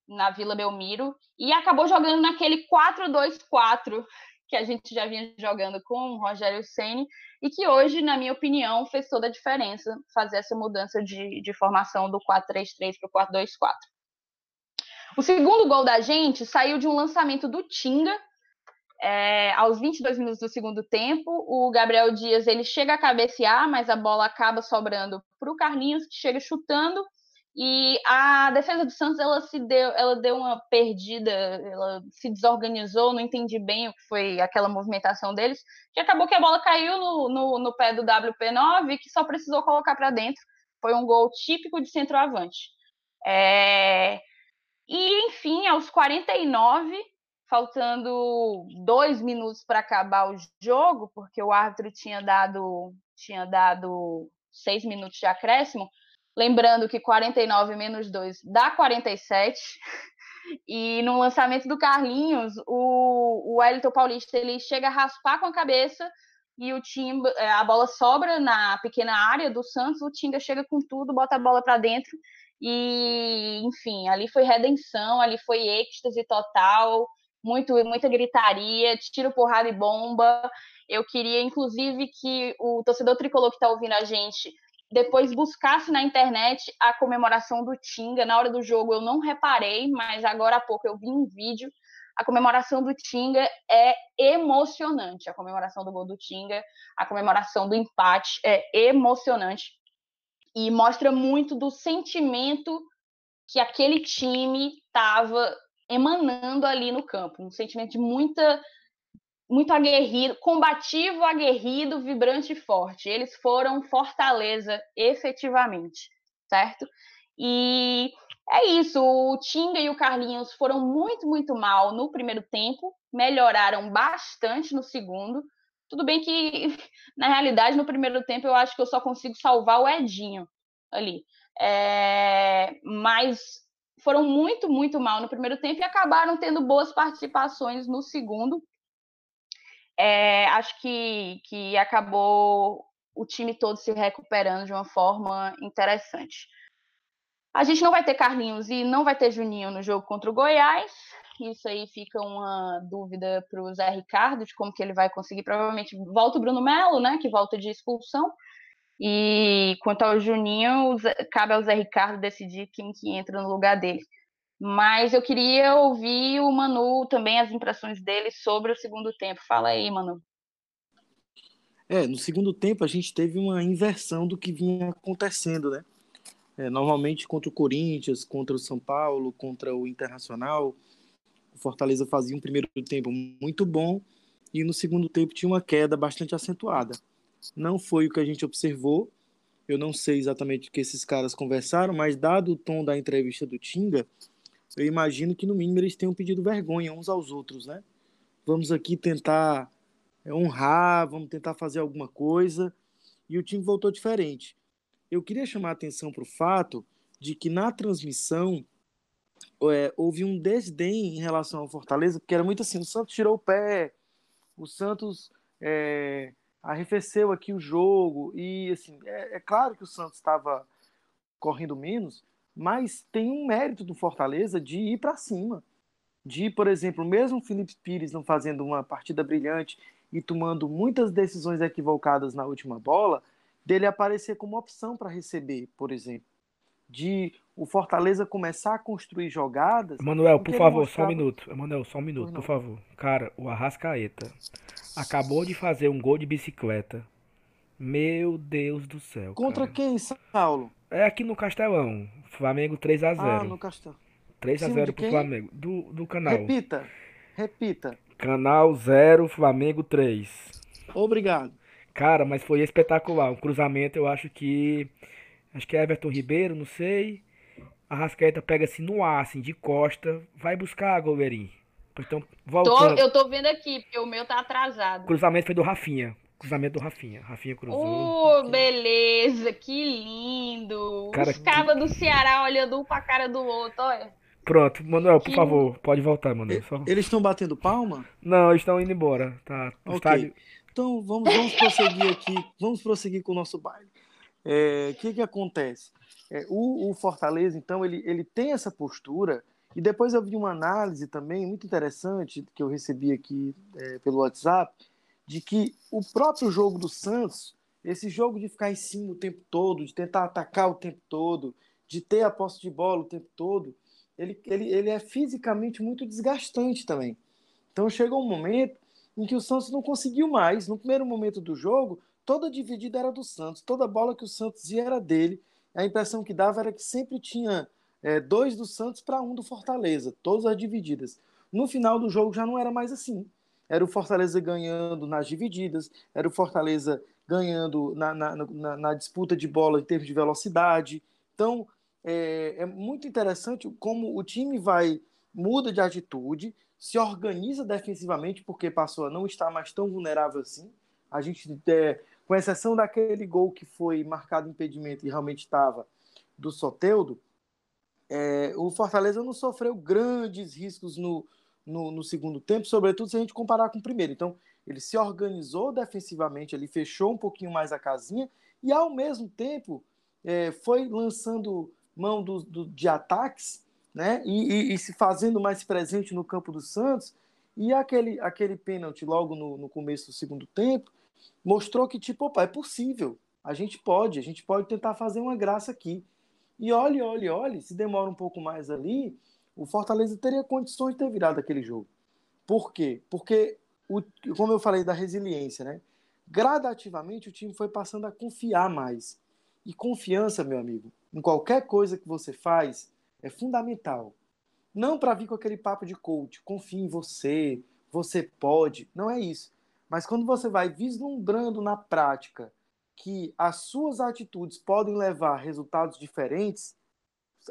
na Vila Belmiro e acabou jogando naquele 4-2-4 que a gente já vinha jogando com o Rogério Ceni e que hoje, na minha opinião, fez toda a diferença fazer essa mudança de, de formação do 4-3-3 para o 4-2-4. O segundo gol da gente saiu de um lançamento do Tinga, é, aos 22 minutos do segundo tempo. O Gabriel Dias ele chega a cabecear, mas a bola acaba sobrando para o Carlinhos, que chega chutando e a defesa do Santos ela se deu, ela deu uma perdida, ela se desorganizou, não entendi bem o que foi aquela movimentação deles, que acabou que a bola caiu no, no, no pé do WP9 que só precisou colocar para dentro. Foi um gol típico de centroavante. É... E, enfim, aos 49, faltando dois minutos para acabar o jogo, porque o árbitro tinha dado, tinha dado seis minutos de acréscimo, Lembrando que 49 menos 2 dá 47. E no lançamento do Carlinhos, o, o Wellington Paulista ele chega a raspar com a cabeça e o Timba, é, a bola sobra na pequena área do Santos, o Tinga chega com tudo, bota a bola para dentro e, enfim, ali foi redenção, ali foi êxtase total, muito, muita gritaria, tiro, porrada e bomba. Eu queria, inclusive, que o torcedor tricolor que está ouvindo a gente depois buscasse na internet a comemoração do Tinga. Na hora do jogo eu não reparei, mas agora há pouco eu vi um vídeo. A comemoração do Tinga é emocionante. A comemoração do gol do Tinga, a comemoração do empate é emocionante e mostra muito do sentimento que aquele time estava emanando ali no campo, um sentimento de muita muito aguerrido, combativo, aguerrido, vibrante e forte. Eles foram Fortaleza, efetivamente, certo? E é isso. O Tinga e o Carlinhos foram muito, muito mal no primeiro tempo, melhoraram bastante no segundo. Tudo bem que, [LAUGHS] na realidade, no primeiro tempo eu acho que eu só consigo salvar o Edinho ali. É... Mas foram muito, muito mal no primeiro tempo e acabaram tendo boas participações no segundo é, acho que, que acabou o time todo se recuperando de uma forma interessante. A gente não vai ter Carlinhos e não vai ter Juninho no jogo contra o Goiás. Isso aí fica uma dúvida para o Zé Ricardo de como que ele vai conseguir. Provavelmente volta o Bruno Melo, né? Que volta de expulsão. E quanto ao Juninho, cabe ao Zé Ricardo decidir quem que entra no lugar dele. Mas eu queria ouvir o Manu também, as impressões dele sobre o segundo tempo. Fala aí, Manu. É, no segundo tempo a gente teve uma inversão do que vinha acontecendo, né? É, normalmente contra o Corinthians, contra o São Paulo, contra o Internacional, o Fortaleza fazia um primeiro tempo muito bom e no segundo tempo tinha uma queda bastante acentuada. Não foi o que a gente observou. Eu não sei exatamente o que esses caras conversaram, mas dado o tom da entrevista do Tinga, eu imagino que no mínimo eles tenham pedido vergonha uns aos outros, né? Vamos aqui tentar é, honrar, vamos tentar fazer alguma coisa. E o time voltou diferente. Eu queria chamar a atenção para o fato de que na transmissão é, houve um desdém em relação ao Fortaleza, porque era muito assim: o Santos tirou o pé, o Santos é, arrefeceu aqui o jogo, e assim, é, é claro que o Santos estava correndo menos, mas tem um mérito do Fortaleza de ir para cima. De, por exemplo, mesmo o Felipe Pires não fazendo uma partida brilhante e tomando muitas decisões equivocadas na última bola, dele aparecer como opção para receber, por exemplo. De o Fortaleza começar a construir jogadas. Manuel, por favor, mostrava... só um minuto. Manuel, só um minuto, por, por favor. Cara, o Arrascaeta acabou de fazer um gol de bicicleta. Meu Deus do céu. Contra cara. quem, Saulo? É aqui no Castelão. Flamengo 3x0. Ah, no Castelão. 3x0 pro Flamengo. Do, do canal. Repita. Repita. Canal 0, Flamengo 3. Obrigado. Cara, mas foi espetacular. Um cruzamento, eu acho que. Acho que é Everton Ribeiro, não sei. A Rascaeta pega assim no ar, assim, de costa. Vai buscar, goleirinho. Então, voltando. Tô, eu tô vendo aqui, porque o meu tá atrasado. O cruzamento foi do Rafinha. Cruzamento do Rafinha. Rafinha cruzou. Oh, beleza, que lindo. Cara, Os cabas que... do Ceará olhando um pra cara do outro, olha. Pronto, Manuel, por que... favor, pode voltar, Manuel. Só... Eles estão batendo palma? Não, eles estão indo embora. Tá, ok. Estádio... Então vamos, vamos prosseguir aqui. Vamos prosseguir com o nosso baile. é, o que, que acontece? É, o, o, Fortaleza, então, ele, ele tem essa postura, e depois eu vi uma análise também muito interessante que eu recebi aqui é, pelo WhatsApp, de que o próprio jogo do Santos, esse jogo de ficar em cima o tempo todo, de tentar atacar o tempo todo, de ter a posse de bola o tempo todo, ele, ele, ele é fisicamente muito desgastante também. Então chegou um momento em que o Santos não conseguiu mais. No primeiro momento do jogo, toda dividida era do Santos, toda bola que o Santos ia era dele. A impressão que dava era que sempre tinha é, dois do Santos para um do Fortaleza, todas as divididas. No final do jogo já não era mais assim. Era o Fortaleza ganhando nas divididas, era o Fortaleza ganhando na, na, na, na disputa de bola em termos de velocidade. Então, é, é muito interessante como o time vai, muda de atitude, se organiza defensivamente, porque passou a não estar mais tão vulnerável assim. A gente, é, com exceção daquele gol que foi marcado impedimento e realmente estava do Soteudo, é, o Fortaleza não sofreu grandes riscos no, no, no, segundo tempo, sobretudo se a gente comparar com o primeiro. Então, ele se organizou defensivamente, ele fechou um pouquinho mais a casinha e, ao mesmo tempo, é, foi lançando mão do, do, de ataques né? E, e, e, se fazendo mais presente no campo do Santos. E aquele, aquele pênalti logo no, no começo do segundo tempo mostrou que, tipo, opa, é possível. A gente pode, a gente pode tentar fazer uma graça aqui. E olhe, olhe, olhe, se demora um pouco mais ali, o Fortaleza teria condições de ter virado aquele jogo. Por quê? Porque, o, como eu falei da resiliência, né? Gradativamente o time foi passando a confiar mais. E confiança, meu amigo, em qualquer coisa que você faz, é fundamental. Não para vir com aquele papo de coach, confie em você, você pode. Não é isso. Mas quando você vai vislumbrando na prática que as suas atitudes podem levar a resultados diferentes,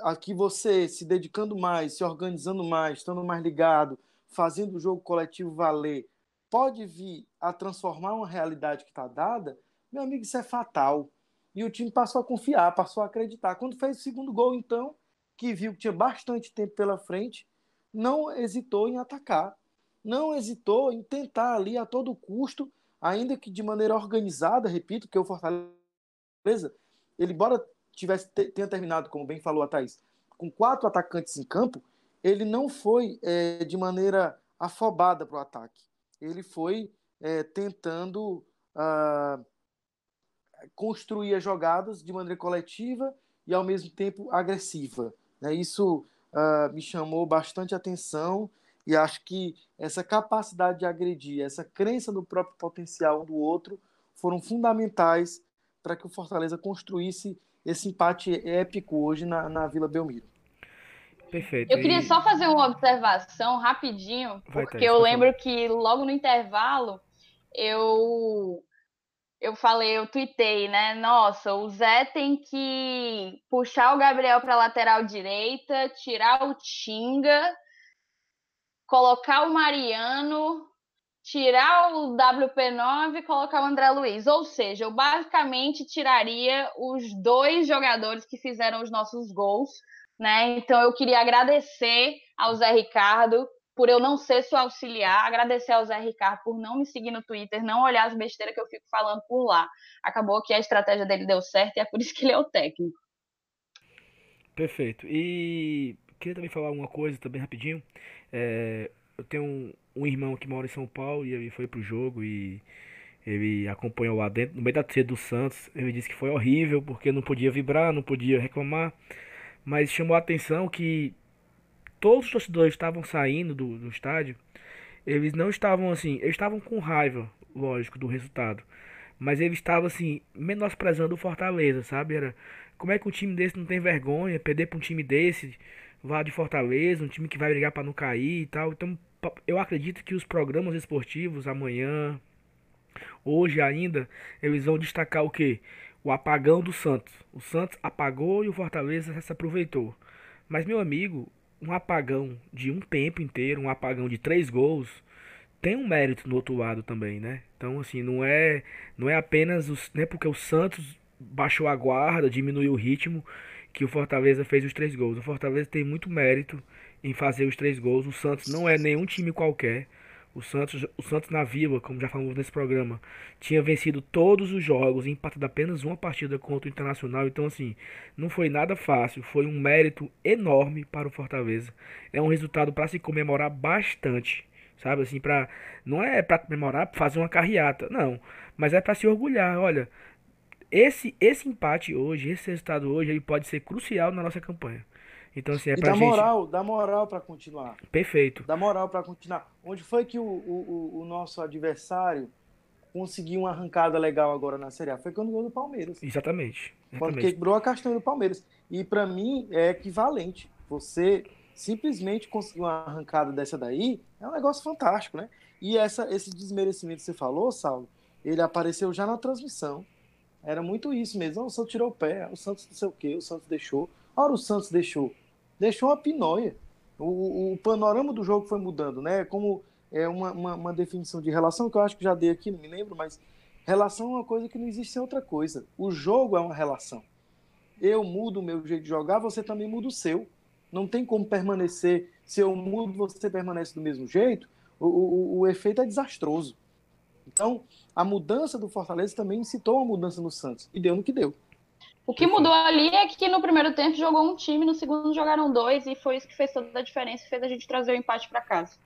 aqui você se dedicando mais, se organizando mais, estando mais ligado, fazendo o jogo coletivo valer, pode vir a transformar uma realidade que está dada, meu amigo, isso é fatal. E o time passou a confiar, passou a acreditar. Quando fez o segundo gol, então, que viu que tinha bastante tempo pela frente, não hesitou em atacar, não hesitou em tentar ali a todo custo, ainda que de maneira organizada, repito, que o Fortaleza, ele embora tivesse tenha terminado, como bem falou a Thaís, com quatro atacantes em campo, ele não foi é, de maneira afobada para o ataque. Ele foi é, tentando uh, construir as jogadas de maneira coletiva e ao mesmo tempo agressiva. Né? Isso uh, me chamou bastante atenção e acho que essa capacidade de agredir, essa crença no próprio potencial do outro foram fundamentais para que o Fortaleza construísse esse empate épico hoje na, na Vila Belmiro. Perfeito. Eu queria só fazer uma observação rapidinho, porque eu lembro que logo no intervalo eu eu falei, eu tuitei, né? Nossa, o Zé tem que puxar o Gabriel para lateral direita, tirar o Tinga, colocar o Mariano, tirar o WP9 e colocar o André Luiz. Ou seja, eu basicamente tiraria os dois jogadores que fizeram os nossos gols, né? Então eu queria agradecer ao Zé Ricardo por eu não ser seu auxiliar, agradecer ao Zé Ricardo por não me seguir no Twitter, não olhar as besteiras que eu fico falando por lá. Acabou que a estratégia dele deu certo e é por isso que ele é o técnico. Perfeito. E queria também falar uma coisa também rapidinho. É, eu tenho um, um, irmão que mora em São Paulo e ele foi pro jogo e ele acompanhou lá dentro, no meio da torcida do Santos. Ele disse que foi horrível porque não podia vibrar, não podia reclamar. Mas chamou a atenção que todos os torcedores estavam saindo do, do estádio, eles não estavam assim, eles estavam com raiva, lógico, do resultado. Mas eles estavam assim, menosprezando o Fortaleza, sabe? Era como é que um time desse não tem vergonha, perder para um time desse, lá de Fortaleza, um time que vai brigar para não cair e tal. Então, eu acredito que os programas esportivos amanhã, hoje ainda, eles vão destacar o que? O apagão do Santos. O Santos apagou e o Fortaleza se aproveitou. Mas meu amigo, um apagão de um tempo inteiro, um apagão de três gols, tem um mérito no outro lado também, né? Então, assim, não é, não é apenas os, né, porque o Santos baixou a guarda, diminuiu o ritmo, que o Fortaleza fez os três gols. O Fortaleza tem muito mérito em fazer os três gols. O Santos não é nenhum time qualquer. O Santos, o Santos na Vila, como já falamos nesse programa, tinha vencido todos os jogos, empatado apenas uma partida contra o Internacional. Então, assim, não foi nada fácil. Foi um mérito enorme para o Fortaleza. É um resultado para se comemorar bastante, sabe? Assim, para não é para comemorar, fazer uma carreata, não. Mas é para se orgulhar. Olha, esse esse empate hoje, esse resultado hoje, ele pode ser crucial na nossa campanha. Então, assim, é E pra dá gente. moral, dá moral para continuar. Perfeito. Dá moral para continuar. Onde foi que o, o, o- nosso adversário conseguiu uma arrancada legal agora na Série A? Foi quando ganhou do Palmeiras. Exatamente. Quando Exatamente. quebrou a castanha do Palmeiras. E para mim é equivalente. Você simplesmente conseguir uma arrancada dessa daí é um negócio fantástico, né? E essa, esse desmerecimento que você falou, Saulo, ele apareceu já na transmissão. Era muito isso mesmo. Ah, o Santos tirou o pé, o Santos não sei o quê, o Santos deixou. Ora, o Santos deixou. Deixou uma pinóia. O, o- panorama do jogo foi mudando, né? Como é uma, uma, uma definição de relação que eu acho que já dei aqui, não me lembro, mas relação é uma coisa que não existe sem outra coisa. O jogo é uma relação. Eu mudo o meu jeito de jogar, você também muda o seu. Não tem como permanecer. Se eu mudo, você permanece do mesmo jeito. O, o, o efeito é desastroso. Então, a mudança do Fortaleza também incitou a mudança no Santos. E deu no que deu. O que mudou ali é que no primeiro tempo jogou um time, no segundo jogaram dois, e foi isso que fez toda a diferença e fez a gente trazer o empate para casa.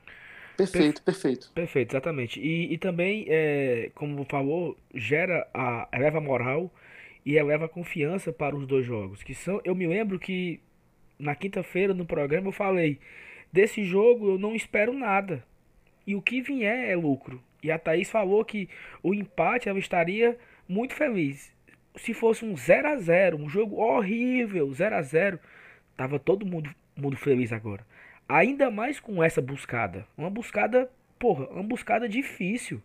Perfeito, perfeito. Perfeito, exatamente. E, e também, é, como falou, gera a eleva a moral e eleva a confiança para os dois jogos. Que são, eu me lembro que na quinta-feira no programa eu falei desse jogo eu não espero nada e o que vier é lucro. E a Thaís falou que o empate ela estaria muito feliz. Se fosse um 0 a 0 um jogo horrível, 0 a 0 tava todo mundo, mundo feliz agora. Ainda mais com essa buscada. Uma buscada, porra, uma buscada difícil.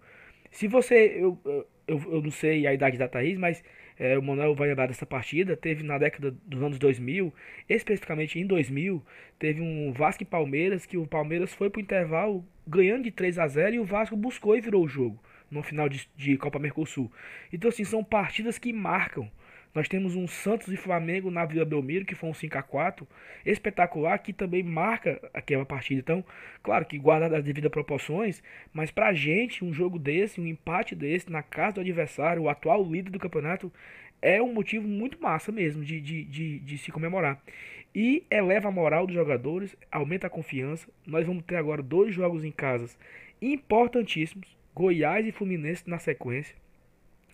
Se você, eu, eu, eu não sei a idade da Thaís, mas é, o Manuel vai lembrar dessa partida. Teve na década dos anos 2000, especificamente em 2000, teve um Vasco e Palmeiras, que o Palmeiras foi pro intervalo ganhando de 3 a 0 e o Vasco buscou e virou o jogo no final de, de Copa Mercosul. Então, assim, são partidas que marcam. Nós temos um Santos e Flamengo na Vila Belmiro, que foi um 5 a 4 espetacular, que também marca aquela partida. Então, claro que guardado as devidas proporções, mas pra gente, um jogo desse, um empate desse, na casa do adversário, o atual líder do campeonato, é um motivo muito massa mesmo de, de, de, de se comemorar. E eleva a moral dos jogadores, aumenta a confiança. Nós vamos ter agora dois jogos em casas importantíssimos, Goiás e Fluminense na sequência.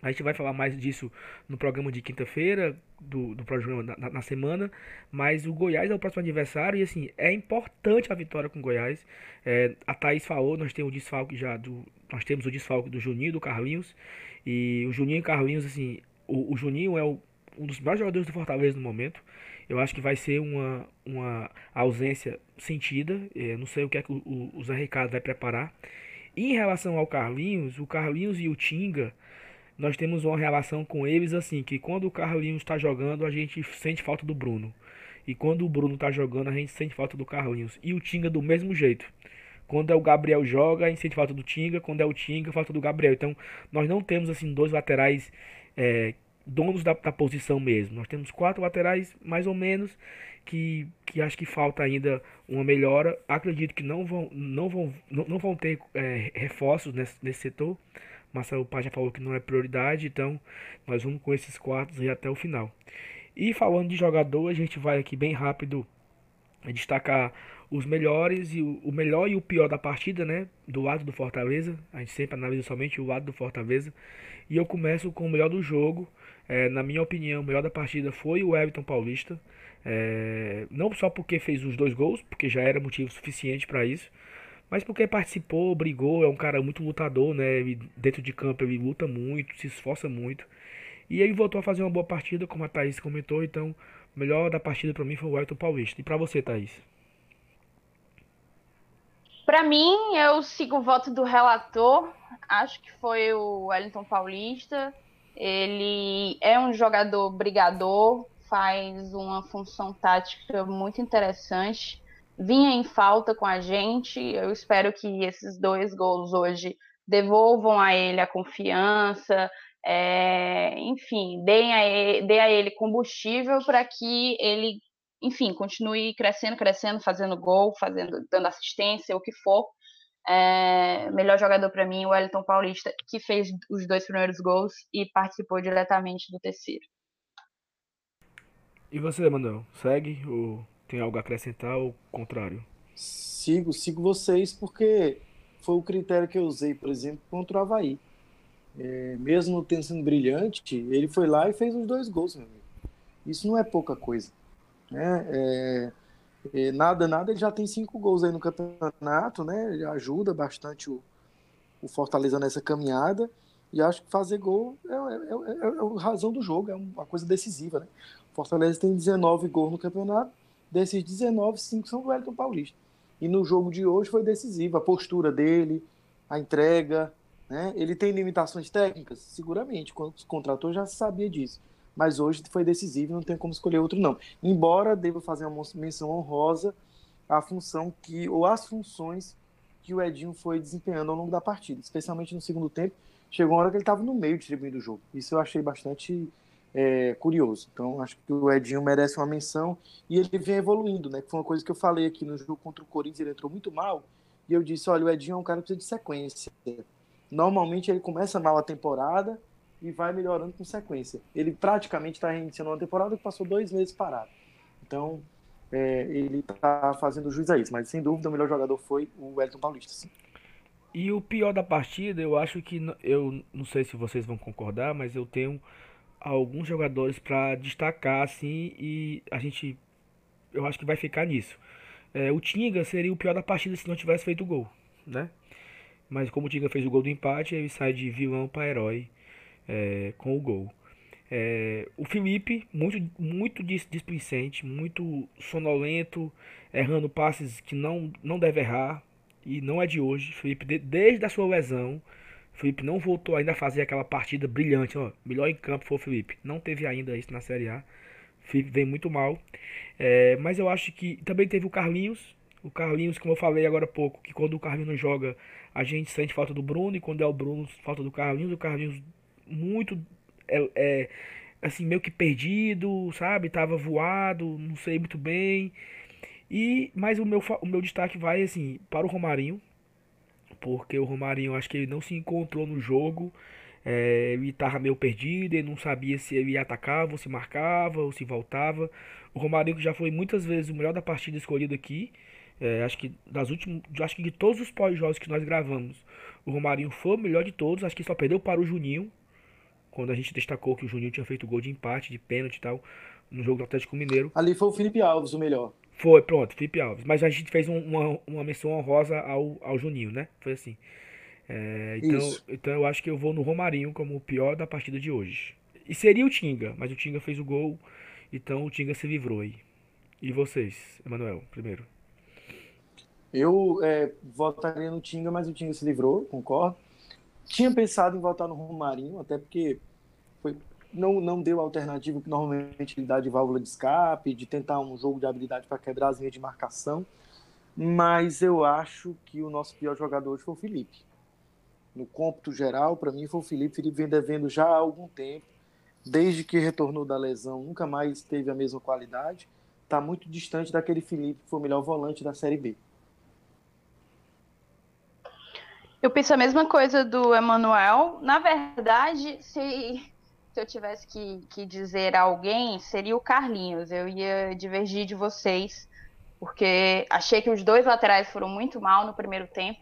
A gente vai falar mais disso no programa de quinta-feira, do, do programa na, na- na semana. Mas o Goiás é o próximo adversário e assim, é importante a vitória com o Goiás. É, a Thaís falou, nós temos o desfalque já do. Nós temos o desfalque do Juninho e do Carlinhos. E o Juninho e Carlinhos, assim, o, o Juninho é o- um dos melhores jogadores do Fortaleza no momento. Eu acho que vai ser uma, uma ausência sentida. É, não sei o que é que o, o Zé Ricardo vai preparar. Em relação ao Carlinhos, o Carlinhos e o Tinga nós temos uma relação com eles assim, que quando o Carlinhos está jogando, a gente sente falta do Bruno. E quando o Bruno está jogando, a gente sente falta do Carlinhos. E o Tinga do mesmo jeito. Quando é o Gabriel joga, a gente sente falta do Tinga. Quando é o Tinga, falta do Gabriel. Então, nós não temos assim dois laterais é, donos da, da posição mesmo. Nós temos quatro laterais, mais ou menos, que, que acho que falta ainda uma melhora. Acredito que não vão, não vão, não, não vão ter é, reforços nesse, nesse setor. Marcelo Paz já falou que não é prioridade, então nós vamos com esses quatro aí até o final. E falando de jogador, a gente vai aqui bem rápido destacar os melhores e o melhor e o pior da partida, né? Do lado do Fortaleza. A gente sempre analisa somente o lado do Fortaleza. E eu começo com o melhor do jogo. É, na minha opinião, o melhor da partida foi o Everton Paulista. É, não só porque fez os dois gols, porque já era motivo suficiente para isso, mas porque participou, brigou, é um cara muito lutador, né? Ele, dentro de campo ele luta muito, se esforça muito. E ele voltou a fazer uma boa partida, como a Thaís comentou, então o melhor da partida para mim foi o Everton Paulista. E para você, Thaís? Para mim, eu sigo o voto do relator. Acho que foi o Wellington Paulista. Ele é um jogador brigador, faz uma função tática muito interessante. Vinha em falta com a gente. Eu espero que esses dois gols hoje devolvam a ele a confiança, é, enfim, deem a ele, dê a ele combustível para que ele, enfim, continue crescendo, crescendo, fazendo gol, fazendo, dando assistência, o que for. É, melhor jogador para mim, o Wellington Paulista, que fez os dois primeiros gols e participou diretamente do terceiro. E você, Manuel? Segue ou tem algo a acrescentar ou contrário? Sigo, sigo vocês porque foi o critério que eu usei, por exemplo, contra o Havaí. É, mesmo tendo sido brilhante, ele foi lá e fez os dois gols, meu amigo. Isso não é pouca coisa. Né? É, é, nada, nada, ele já tem cinco gols aí no campeonato, né? Ele ajuda bastante o, o Fortaleza nessa caminhada. E acho que fazer gol é, é, é, é a razão do jogo, é uma coisa decisiva, né? O Fortaleza tem 19 gols no campeonato, desses 19, 5 são do Wellington Paulista. E no jogo de hoje foi decisiva a postura dele, a entrega, né? Ele tem limitações técnicas? Seguramente, quando se contratou já sabia disso. Mas hoje foi decisivo, não tem como escolher outro não. Embora deva fazer uma menção honrosa à função que ou às funções que o Edinho foi desempenhando ao longo da partida, especialmente no segundo tempo. Chegou uma hora que ele estava no meio distribuindo o jogo. Isso eu achei bastante é, curioso. Então, acho que o Edinho merece uma menção e ele vem evoluindo, né? Que foi uma coisa que eu falei aqui no jogo contra o Corinthians, ele entrou muito mal e eu disse: olha, o Edinho é um cara que precisa de sequência. Normalmente ele começa mal a temporada e vai melhorando com sequência. Ele praticamente está reiniciando uma temporada que passou dois meses parado. Então, é, ele está fazendo juiz a isso. Mas, sem dúvida, o melhor jogador foi o Elton Paulista. Sim. E o pior da partida, eu acho que, eu não sei se vocês vão concordar, mas eu tenho alguns jogadores para destacar, assim, e a gente, eu acho que vai ficar nisso. É, o Tinga seria o pior da partida se não tivesse feito o gol, né? Mas como o Tinga fez o gol do empate, ele sai de vilão para herói é, com o gol. É, o Felipe, muito, muito displicente, muito sonolento, errando passes que não, não deve errar. E não é de hoje. Felipe, de, desde a sua lesão, Felipe não voltou ainda a fazer aquela partida brilhante. Ó, melhor em campo foi o Felipe. Não teve ainda isso na Série A. Felipe vem muito mal. É, mas eu acho que também teve o Carlinhos. O Carlinhos, como eu falei agora há pouco, que quando o Carlinhos não joga, a gente sente falta do Bruno. E quando é o Bruno, falta do Carlinhos. O Carlinhos muito é, é, assim meio que perdido, sabe? Tava voado, não sei muito bem. E mas o meu o meu destaque vai assim para o Romarinho, porque o Romarinho acho que ele não se encontrou no jogo. É, ele estava meio perdido, ele não sabia se ele atacava, ou se marcava, ou se voltava. O Romarinho que já foi muitas vezes o melhor da partida escolhido aqui. É, acho que das últimas, acho que de todos os pós-jogos que nós gravamos, o Romarinho foi o melhor de todos. Acho que só perdeu para o Juninho, quando a gente destacou que o Juninho tinha feito gol de empate, de pênalti e tal, no jogo do Atlético Mineiro. Ali foi o Felipe Alves o melhor. Foi, pronto, Felipe Alves. Mas a gente fez um, uma, uma menção honrosa ao, ao Juninho, né? Foi assim. É, então, então eu acho que eu vou no Romarinho como o pior da partida de hoje. E seria o Tinga, mas o Tinga fez o gol, então o Tinga se livrou aí. E vocês, Emanuel, primeiro? Eu é, votaria no Tinga, mas o Tinga se livrou, concordo. Tinha pensado em votar no Romarinho, até porque foi, não, não deu a alternativa que normalmente ele dá de válvula de escape, de tentar um jogo de habilidade para quebrar as linhas de marcação. Mas eu acho que o nosso pior jogador hoje foi o Felipe. No cômputo geral, para mim foi o Felipe. Felipe vem devendo já há algum tempo. Desde que retornou da lesão, nunca mais teve a mesma qualidade. Está muito distante daquele Felipe que foi o melhor volante da Série B. Eu penso a mesma coisa do Emanuel. Na verdade, se, se eu tivesse que, que dizer alguém, seria o Carlinhos. Eu ia divergir de vocês, porque achei que os dois laterais foram muito mal no primeiro tempo,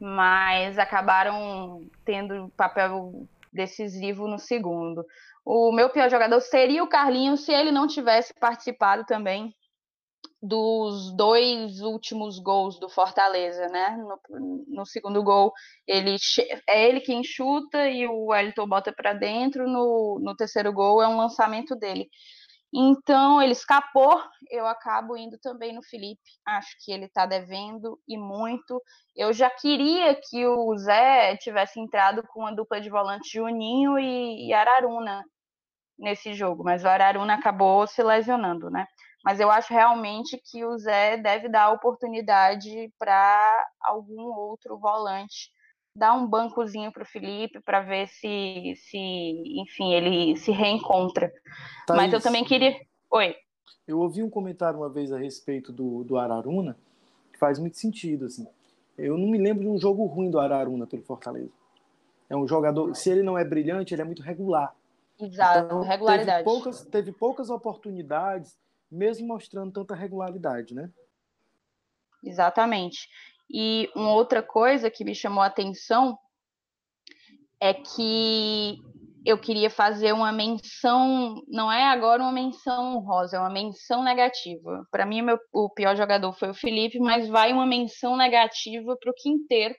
mas acabaram tendo papel decisivo no segundo. O meu pior jogador seria o Carlinhos se ele não tivesse participado também dos dois últimos gols do Fortaleza, né? No, no, segundo gol, ele é ele que enxuta e o Wellington bota para dentro. No, no terceiro gol é um lançamento dele. Então ele escapou. Eu acabo indo também no Felipe. Acho que ele está devendo e muito. Eu já queria que o Zé tivesse entrado com a dupla de volantes Juninho e, e Araruna nesse jogo, mas o Araruna acabou se lesionando, né? Mas eu acho realmente que o Zé deve dar oportunidade para algum outro volante dar um bancozinho para o Felipe para ver se, se, enfim, ele se reencontra. Thaís, Mas eu também queria. Oi. Eu ouvi um comentário uma vez a respeito do, do Araruna que faz muito sentido. Assim. Eu não me lembro de um jogo ruim do Araruna pelo Fortaleza. É um jogador, se ele não é brilhante, ele é muito regular. Exato, então, regularidade. Teve poucas, teve poucas oportunidades, mesmo mostrando tanta regularidade, né? Exatamente. E uma outra coisa que me chamou a atenção é que eu queria fazer uma menção, não é agora uma menção rosa, é uma menção negativa. Para mim, meu, o pior jogador foi o Felipe, mas vai uma menção negativa para o Quinteiro,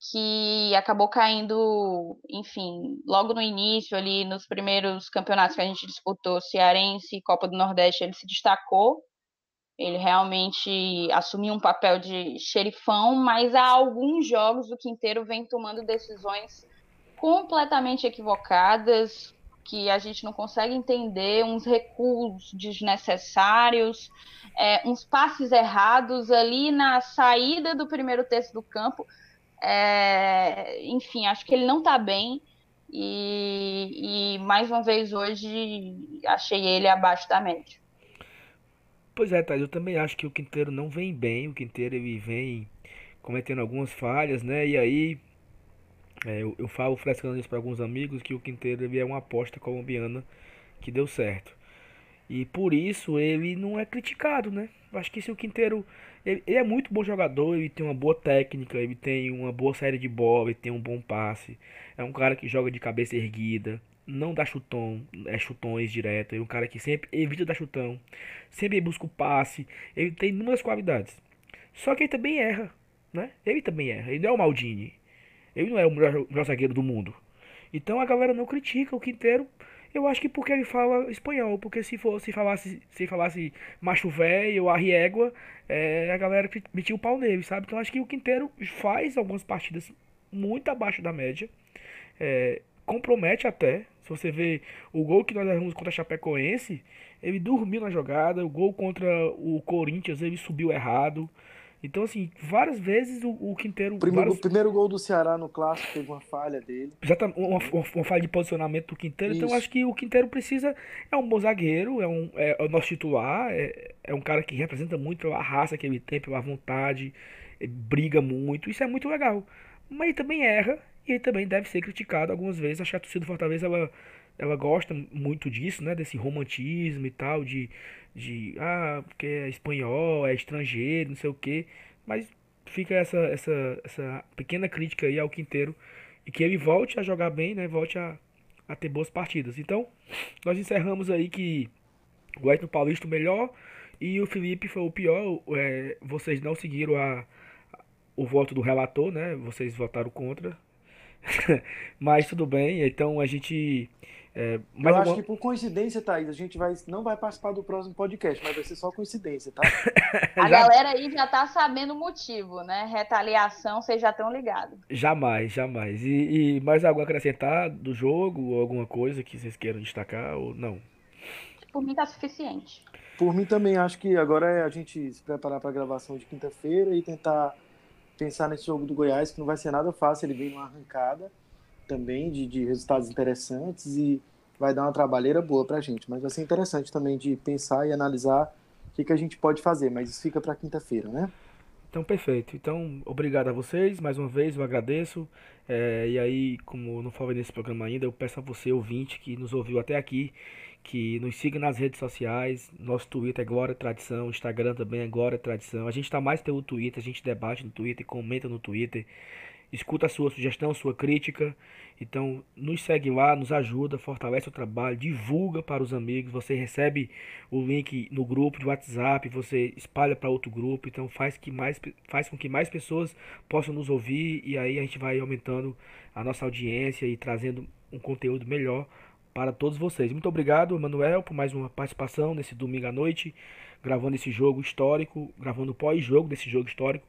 que acabou caindo, enfim, logo no início, ali nos primeiros campeonatos que a gente disputou, Cearense Copa do Nordeste, ele se destacou. Ele realmente assumiu um papel de xerifão, mas há alguns jogos o Quinteiro vem tomando decisões completamente equivocadas, que a gente não consegue entender, uns recuos desnecessários, é, uns passes errados ali na saída do primeiro terço do campo. É, enfim, acho que ele não está bem. E, e, mais uma vez hoje achei ele abaixo da média. Pois é, Thais, eu também acho que o Quinteiro não vem bem. O Quinteiro ele vem cometendo algumas falhas, né? E aí é, eu, eu, falo frescando isso para alguns amigos que o Quinteiro ele é uma aposta colombiana que deu certo. E por isso ele não é criticado, né? Acho que se o Quinteiro. Ele, ele, é muito bom jogador, ele tem uma boa técnica, ele tem uma boa série de bola, ele tem um bom passe. É um cara que joga de cabeça erguida, não dá chutão, é chutões direto. É um cara que sempre evita dar chutão, sempre busca o passe. Ele tem inúmeras qualidades. Só que ele também erra, né? Ele também erra. Ele não é o Maldini. Ele não é o melhor, melhor zagueiro do mundo. Então a galera não critica o Quinteiro. Eu acho que porque ele fala espanhol. Porque se fosse falasse, se falasse macho velho ou arriégua, é, a galera metia o pau nele, sabe? Então acho que o Quinteiro faz algumas partidas muito abaixo da média. É, compromete até. Se você vê o gol que nós erramos contra a Chapecoense, ele dormiu na jogada. O gol contra o Corinthians, ele subiu errado. Então, assim, várias vezes o, o Quinteiro. O primeiro, várias... o primeiro gol do Ceará no clássico teve uma falha dele. Exatamente, uma, uma, uma falha de posicionamento do Quinteiro. Isso. Então, acho que o Quinteiro precisa. É um bom zagueiro, é, um, é, é o nosso titular, é, é um cara que representa muito a raça que ele tem, pela vontade, briga muito. Isso é muito legal. Mas ele também erra e ele também deve ser criticado algumas vezes. Acho que a torcida do Fortaleza ela, ela gosta muito disso, né? Desse romantismo e tal, de de ah, porque é espanhol, é estrangeiro, não sei o que, mas fica essa, essa, essa pequena crítica aí ao Quinteiro e que ele volte a jogar bem, né? Volte a, a ter boas partidas. Então, nós encerramos aí que o Edno Paulista o melhor e o Felipe foi o pior. É, vocês não seguiram a, o voto do relator, né? Vocês votaram contra. [LAUGHS] Mas tudo bem, então a gente é, mas eu acho que por coincidência, Thaís, a gente vai, não vai participar do próximo podcast, mas vai ser só coincidência, tá? [LAUGHS] a galera aí já tá sabendo o motivo, né? Retaliação, vocês já estão ligados. Jamais, jamais. E, e mais algo a acrescentar do jogo, ou alguma coisa que vocês queiram destacar, ou não? Por mim tá suficiente. Por mim também, acho que agora é a gente se preparar para a gravação de quinta-feira e tentar pensar nesse jogo do Goiás, que não vai ser nada fácil, ele vem numa arrancada também de, de resultados interessantes e vai dar uma trabalheira boa para a gente. Mas vai ser interessante também de pensar e analisar o que, que a gente pode fazer. Mas isso fica para quinta-feira, né? Então, perfeito. Então, obrigado a vocês. Mais uma vez, eu agradeço. É, e aí, como não falei nesse programa ainda, eu peço a você, ouvinte, que nos ouviu até aqui, que nos siga nas redes sociais. Nosso Twitter é Glória Tradição, Instagram também é Glória Tradição. A gente está mais pelo Twitter, a gente debate no Twitter, comenta no Twitter escuta a sua sugestão, sua crítica. Então, nos segue lá, nos ajuda, fortalece o trabalho, divulga para os amigos. Você recebe o link no grupo de WhatsApp, você espalha para outro grupo. Então, faz, que mais, faz com que mais pessoas possam nos ouvir e aí a gente vai aumentando a nossa audiência e trazendo um conteúdo melhor para todos vocês. Muito obrigado, Manuel, por mais uma participação nesse domingo à noite, gravando esse jogo histórico, gravando o pós-jogo desse jogo histórico.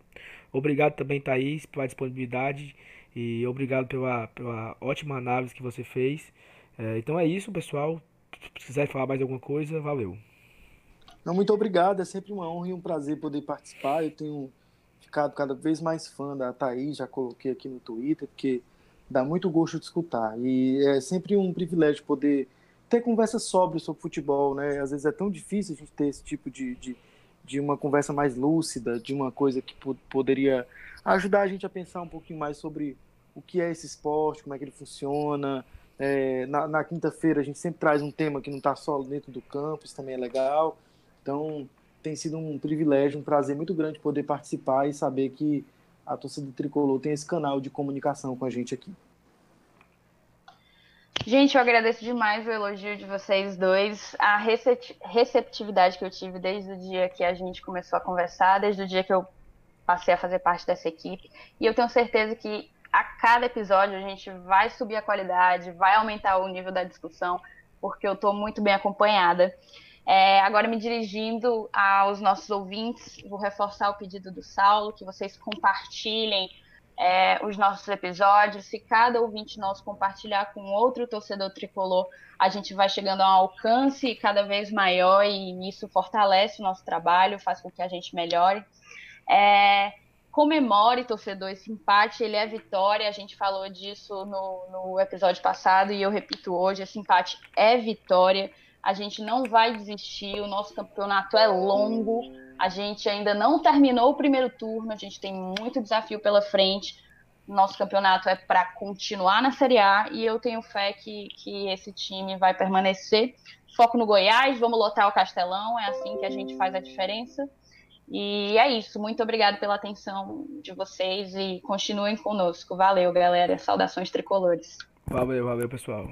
Obrigado também, Thaís, pela disponibilidade e obrigado pela, pela ótima análise que você fez. É, então é isso, pessoal. Se quiser falar mais alguma coisa, valeu. Não, muito obrigado. É sempre uma honra e um prazer poder participar. Eu tenho ficado cada vez mais fã da Thaís, já coloquei aqui no Twitter, porque dá muito gosto de escutar. E é sempre um privilégio poder ter conversa sobre sobre futebol, né? Às vezes é tão difícil a gente ter esse tipo de, de de uma conversa mais lúcida, de uma coisa que poderia ajudar a gente a pensar um pouquinho mais sobre o que é esse esporte, como é que ele funciona. É, na, na quinta-feira a gente sempre traz um tema que não está só dentro do campo, isso também é legal. Então tem sido um privilégio, um prazer muito grande poder participar e saber que a torcida Tricolor tem esse canal de comunicação com a gente aqui. Gente, eu agradeço demais o elogio de vocês dois, a receptividade que eu tive desde o dia que a gente começou a conversar, desde o dia que eu passei a fazer parte dessa equipe. E eu tenho certeza que a cada episódio a gente vai subir a qualidade, vai aumentar o nível da discussão, porque eu estou muito bem acompanhada. É, agora, me dirigindo aos nossos ouvintes, vou reforçar o pedido do Saulo, que vocês compartilhem é, os nossos episódios. Se cada ouvinte nosso compartilhar com outro torcedor tricolor, a gente vai chegando a um alcance cada vez maior e isso fortalece o nosso trabalho, faz com que a gente melhore. É, comemore, torcedor, esse empate, ele é vitória, a gente falou disso no, no episódio passado e eu repito hoje, esse empate é vitória, a gente não vai desistir, o nosso campeonato é longo, a gente ainda não terminou o primeiro turno, a gente tem muito desafio pela frente. Nosso campeonato é para continuar na Série A e eu tenho fé que, que esse time vai permanecer. Foco no Goiás, vamos lotar o Castelão, é assim que a gente faz a diferença. E é isso. Muito obrigado pela atenção de vocês e continuem conosco. Valeu, galera. Saudações tricolores. Valeu, valeu, pessoal.